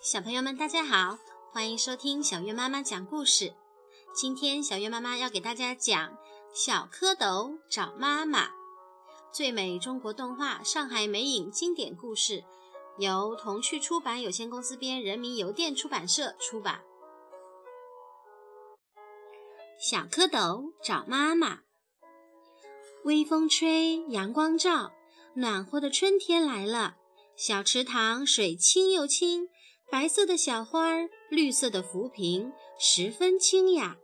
小朋友们，大家好，欢迎收听小月妈妈讲故事。今天小月妈妈要给大家讲《小蝌蚪找妈妈》，最美中国动画，上海美影经典故事，由童趣出版有限公司编，人民邮电出版社出版。小蝌蚪找妈妈。微风吹，阳光照，暖和的春天来了。小池塘水清又清。白色的小花儿，绿色的浮萍，十分清雅。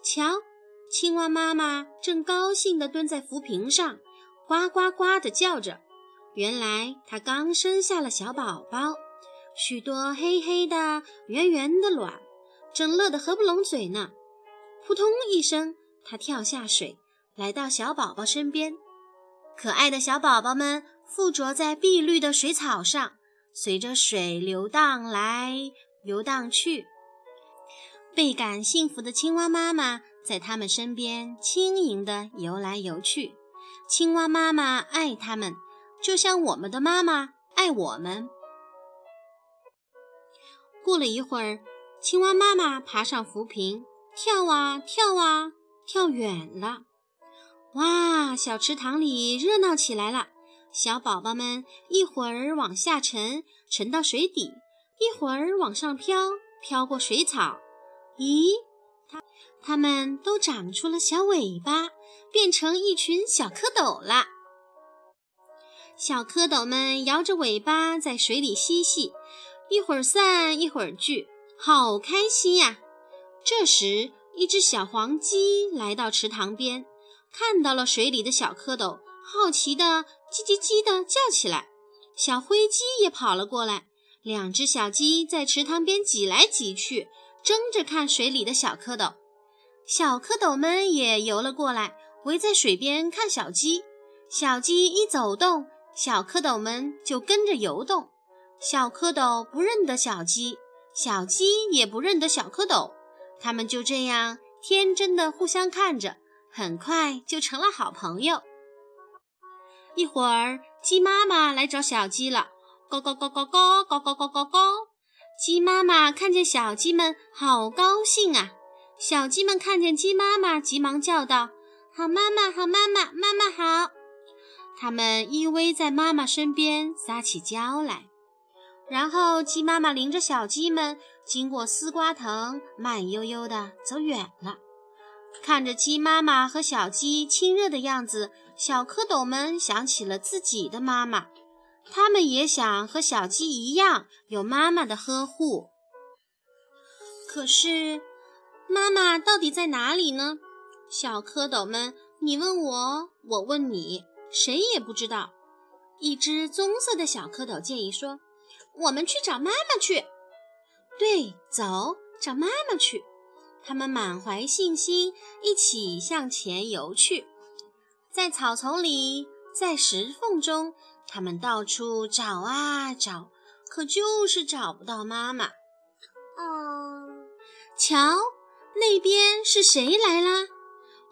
瞧，青蛙妈妈正高兴地蹲在浮萍上，呱呱呱地叫着。原来它刚生下了小宝宝，许多黑黑的、圆圆的卵，正乐得合不拢嘴呢。扑通一声，它跳下水，来到小宝宝身边。可爱的小宝宝们附着在碧绿的水草上。随着水流荡来，游荡去，倍感幸福的青蛙妈妈在它们身边轻盈地游来游去。青蛙妈妈爱它们，就像我们的妈妈爱我们。过了一会儿，青蛙妈妈爬上浮萍，跳啊跳啊，跳远了。哇，小池塘里热闹起来了。小宝宝们一会儿往下沉，沉到水底；一会儿往上飘，飘过水草。咦，它它们都长出了小尾巴，变成一群小蝌蚪了。小蝌蚪们摇着尾巴在水里嬉戏，一会儿散，一会儿聚，好开心呀！这时，一只小黄鸡来到池塘边，看到了水里的小蝌蚪。好奇的叽叽叽地叫起来，小灰鸡也跑了过来。两只小鸡在池塘边挤来挤去，争着看水里的小蝌蚪。小蝌蚪们也游了过来，围在水边看小鸡。小鸡一走动，小蝌蚪们就跟着游动。小蝌蚪不认得小鸡，小鸡也不认得小蝌蚪，它们就这样天真的互相看着，很快就成了好朋友。一会儿，鸡妈妈来找小鸡了，高高高高高高高高高高。鸡妈妈看见小鸡们，好高兴啊！小鸡们看见鸡妈妈，急忙叫道：“好妈妈，好妈妈，妈妈好！”它们依偎在妈妈身边，撒起娇来。然后，鸡妈妈领着小鸡们经过丝瓜藤，慢悠悠地走远了。看着鸡妈妈和小鸡亲热的样子。小蝌蚪们想起了自己的妈妈，他们也想和小鸡一样有妈妈的呵护。可是，妈妈到底在哪里呢？小蝌蚪们，你问我，我问你，谁也不知道。一只棕色的小蝌蚪建议说：“我们去找妈妈去。”对，走，找妈妈去。他们满怀信心，一起向前游去。在草丛里，在石缝中，他们到处找啊找，可就是找不到妈妈。哦，瞧，那边是谁来啦？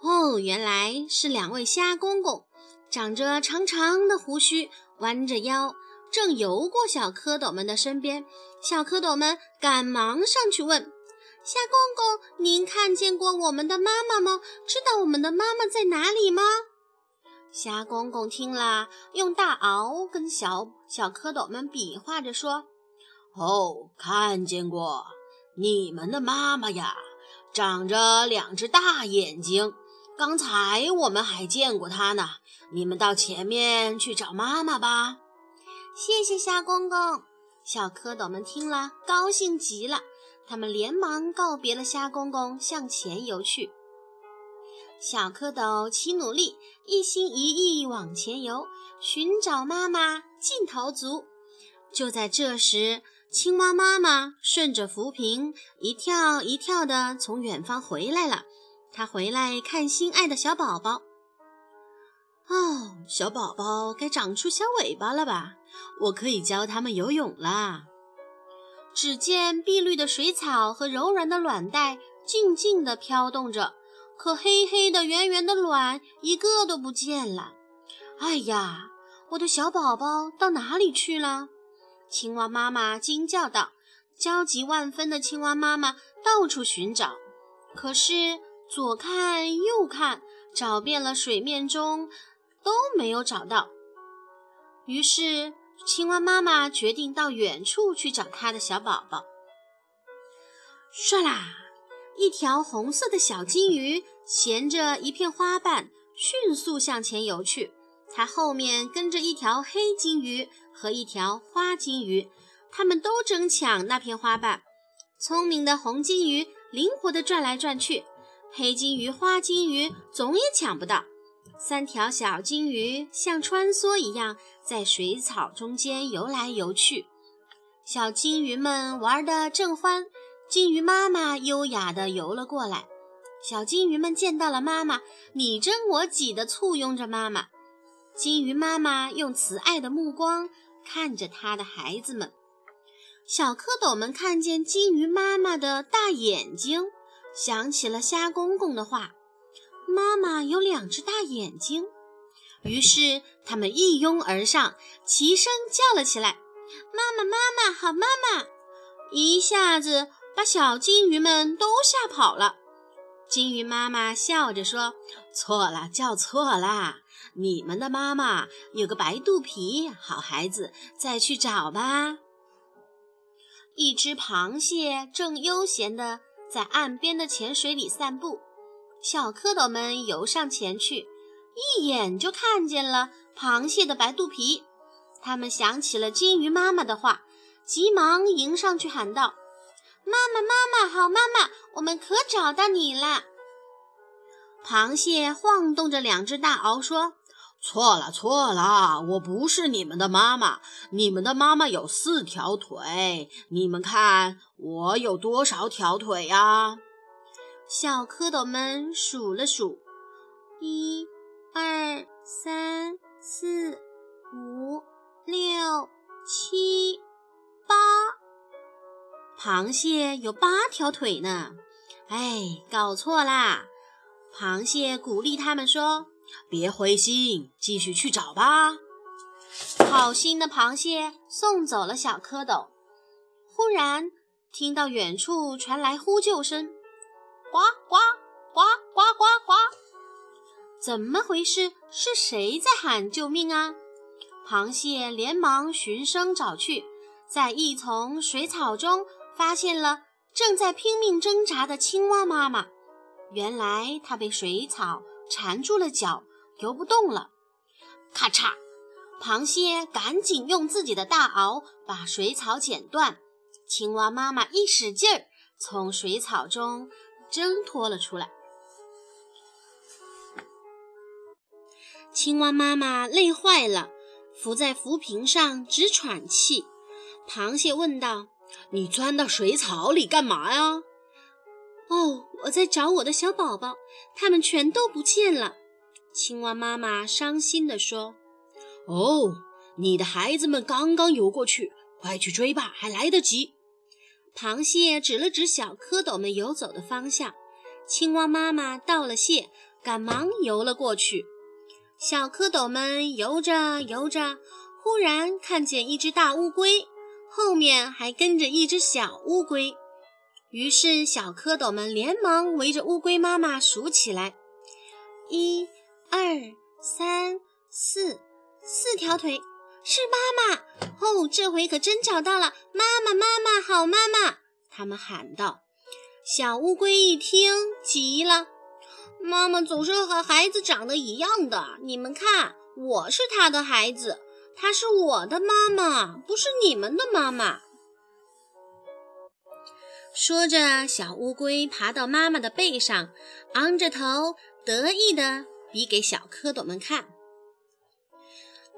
哦，原来是两位虾公公，长着长长的胡须，弯着腰，正游过小蝌蚪们的身边。小蝌蚪们赶忙上去问：“虾公公，您看见过我们的妈妈吗？知道我们的妈妈在哪里吗？”虾公公听了，用大螯跟小小蝌蚪们比划着说：“哦，看见过你们的妈妈呀，长着两只大眼睛。刚才我们还见过她呢。你们到前面去找妈妈吧。”谢谢虾公公。小蝌蚪们听了，高兴极了，他们连忙告别了虾公公，向前游去。小蝌蚪齐努力，一心一意往前游，寻找妈妈劲头足。就在这时，青蛙妈妈顺着浮萍一跳一跳地从远方回来了。她回来看心爱的小宝宝。哦，小宝宝该长出小尾巴了吧？我可以教它们游泳啦。只见碧绿的水草和柔软的卵带静静地飘动着。可黑黑的、圆圆的卵一个都不见了！哎呀，我的小宝宝到哪里去了？青蛙妈妈惊叫道：“焦急万分的青蛙妈妈到处寻找，可是左看右看，找遍了水面中都没有找到。于是，青蛙妈妈决定到远处去找它的小宝宝。唰啦，一条红色的小金鱼衔着一片花瓣，迅速向前游去。它后面跟着一条黑金鱼和一条花金鱼，它们都争抢那片花瓣。聪明的红金鱼灵活地转来转去，黑金鱼、花金鱼总也抢不到。三条小金鱼像穿梭一样在水草中间游来游去，小金鱼们玩得正欢。金鱼妈妈优雅地游了过来，小金鱼们见到了妈妈，你争我挤地簇拥着妈妈。金鱼妈妈用慈爱的目光看着它的孩子们。小蝌蚪们看见金鱼妈妈的大眼睛，想起了虾公公的话：“妈妈有两只大眼睛。”于是他们一拥而上，齐声叫了起来：“妈妈，妈妈，好妈妈！”一下子把小金鱼们都吓跑了。金鱼妈妈笑着说：“错了，叫错了。你们的妈妈有个白肚皮，好孩子，再去找吧。”一只螃蟹正悠闲地在岸边的浅水里散步，小蝌蚪们游上前去，一眼就看见了螃蟹的白肚皮。他们想起了金鱼妈妈的话，急忙迎上去喊道。妈妈，妈妈，好妈妈，我们可找到你了。螃蟹晃动着两只大螯说：“错了，错了，我不是你们的妈妈。你们的妈妈有四条腿，你们看我有多少条腿呀？”小蝌蚪们数了数：一、二、三、四、五、六、七、八。螃蟹有八条腿呢，哎，搞错啦！螃蟹鼓励他们说：“别灰心，继续去找吧。”好心的螃蟹送走了小蝌蚪。忽然听到远处传来呼救声：“呱呱呱呱呱呱！”怎么回事？是谁在喊救命啊？螃蟹连忙循声找去，在一丛水草中。发现了正在拼命挣扎的青蛙妈妈，原来它被水草缠住了脚，游不动了。咔嚓，螃蟹赶紧用自己的大螯把水草剪断，青蛙妈妈一使劲儿，从水草中挣脱了出来。青蛙妈妈累坏了，伏在浮萍上直喘气。螃蟹问道。你钻到水草里干嘛呀？哦，我在找我的小宝宝，他们全都不见了。青蛙妈妈伤心地说：“哦，你的孩子们刚刚游过去，快去追吧，还来得及。”螃蟹指了指小蝌蚪们游走的方向。青蛙妈妈道了谢，赶忙游了过去。小蝌蚪们游着游着，忽然看见一只大乌龟。后面还跟着一只小乌龟，于是小蝌蚪们连忙围着乌龟妈妈数起来：一、二、三、四，四条腿，是妈妈！哦，这回可真找到了！妈妈，妈妈，好妈妈！他们喊道。小乌龟一听，急了：妈妈总是和孩子长得一样的，你们看，我是他的孩子。她是我的妈妈，不是你们的妈妈。说着，小乌龟爬到妈妈的背上，昂着头，得意地比给小蝌蚪们看。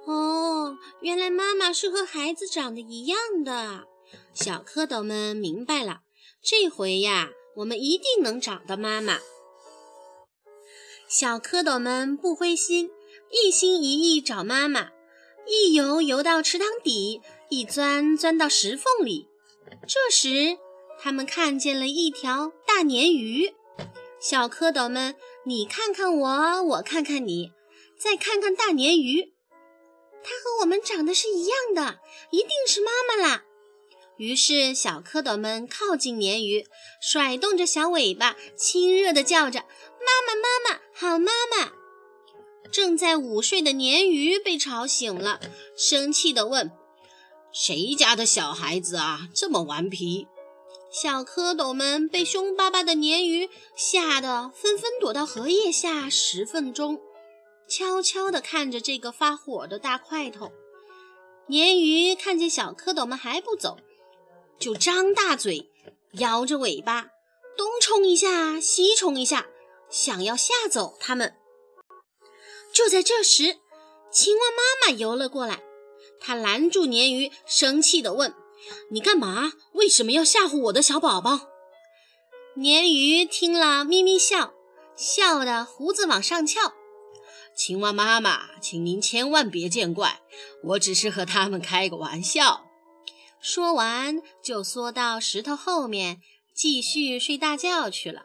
哦，原来妈妈是和孩子长得一样的。小蝌蚪们明白了，这回呀，我们一定能找到妈妈。小蝌蚪们不灰心，一心一意找妈妈。一游游到池塘底，一钻钻到石缝里。这时，他们看见了一条大鲶鱼。小蝌蚪们，你看看我，我看看你，再看看大鲶鱼，它和我们长得是一样的，一定是妈妈啦！于是小蝌蚪们靠近鲶鱼，甩动着小尾巴，亲热地叫着：“妈妈，妈妈，好妈妈！”正在午睡的鲶鱼被吵醒了，生气地问：“谁家的小孩子啊，这么顽皮？”小蝌蚪们被凶巴巴的鲶鱼吓得纷纷躲到荷叶下十分钟，悄悄地看着这个发火的大块头。鲶鱼看见小蝌蚪们还不走，就张大嘴，摇着尾巴，东冲一下，西冲一下，想要吓走它们。就在这时，青蛙妈妈游了过来，它拦住鲶鱼，生气地问。你干嘛？为什么要吓唬我的小宝宝？鲶鱼听了，咪咪笑，笑得胡子往上翘。青蛙妈妈，请您千万别见怪，我只是和他们开个玩笑。说完，就缩到石头后面，继续睡大觉去了。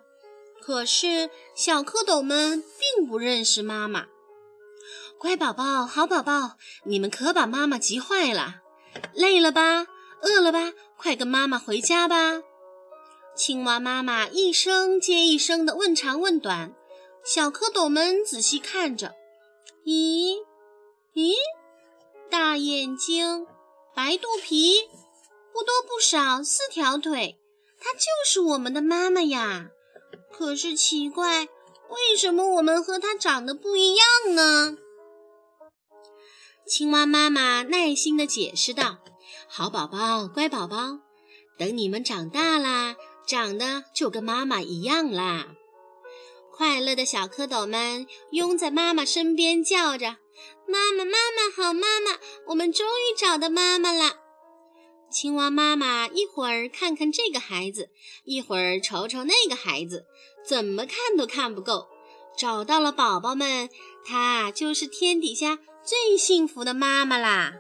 可是小蝌蚪们并不认识妈妈。乖宝宝，好宝宝，你们可把妈妈急坏了。累了吧？饿了吧？快跟妈妈回家吧！青蛙妈妈一声接一声地问长问短，小蝌蚪们仔细看着，咦咦，大眼睛，白肚皮，不多不少四条腿，它就是我们的妈妈呀！可是奇怪，为什么我们和它长得不一样呢？青蛙妈妈耐心地解释道。好宝宝，乖宝宝，等你们长大啦，长得就跟妈妈一样啦！快乐的小蝌蚪们拥在妈妈身边，叫着：“妈妈，妈妈，好妈妈，我们终于找到妈妈了！”青蛙妈妈一会儿看看这个孩子，一会儿瞅瞅那个孩子，怎么看都看不够。找到了宝宝们，她就是天底下最幸福的妈妈啦！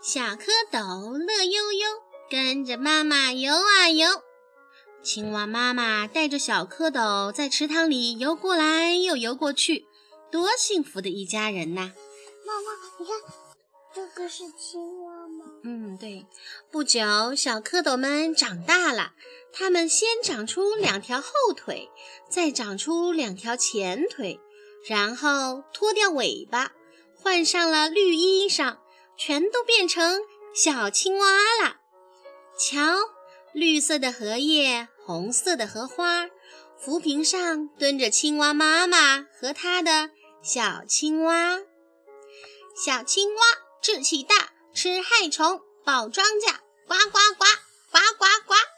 小蝌蚪乐悠悠，跟着妈妈游啊游。青蛙妈妈带着小蝌蚪在池塘里游过来又游过去，多幸福的一家人呐！妈妈，你看，这个是青蛙吗？嗯，对。不久，小蝌蚪们长大了，它们先长出两条后腿，再长出两条前腿，然后脱掉尾巴，换上了绿衣裳。全都变成小青蛙了。瞧，绿色的荷叶，红色的荷花，浮萍上蹲着青蛙妈妈和它的小青蛙。小青蛙志气大，吃害虫，保庄稼，呱呱呱，呱呱呱。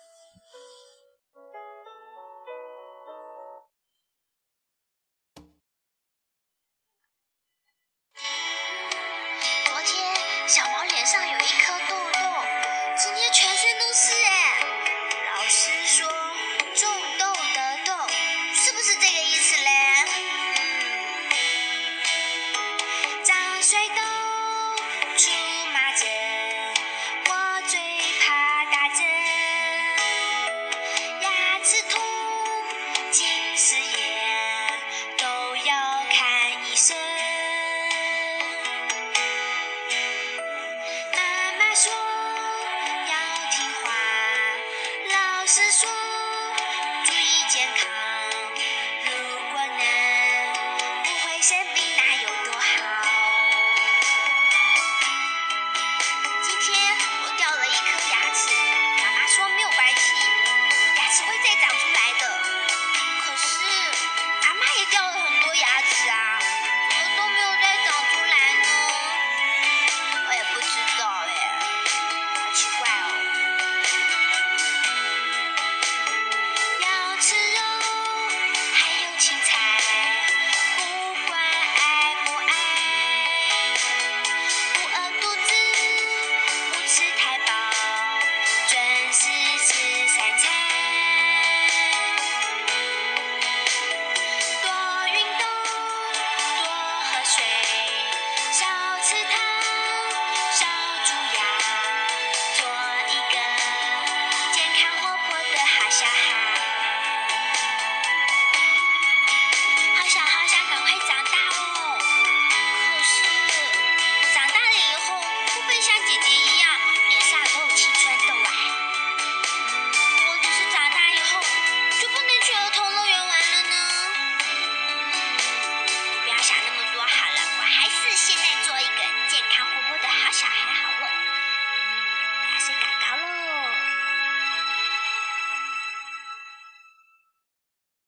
长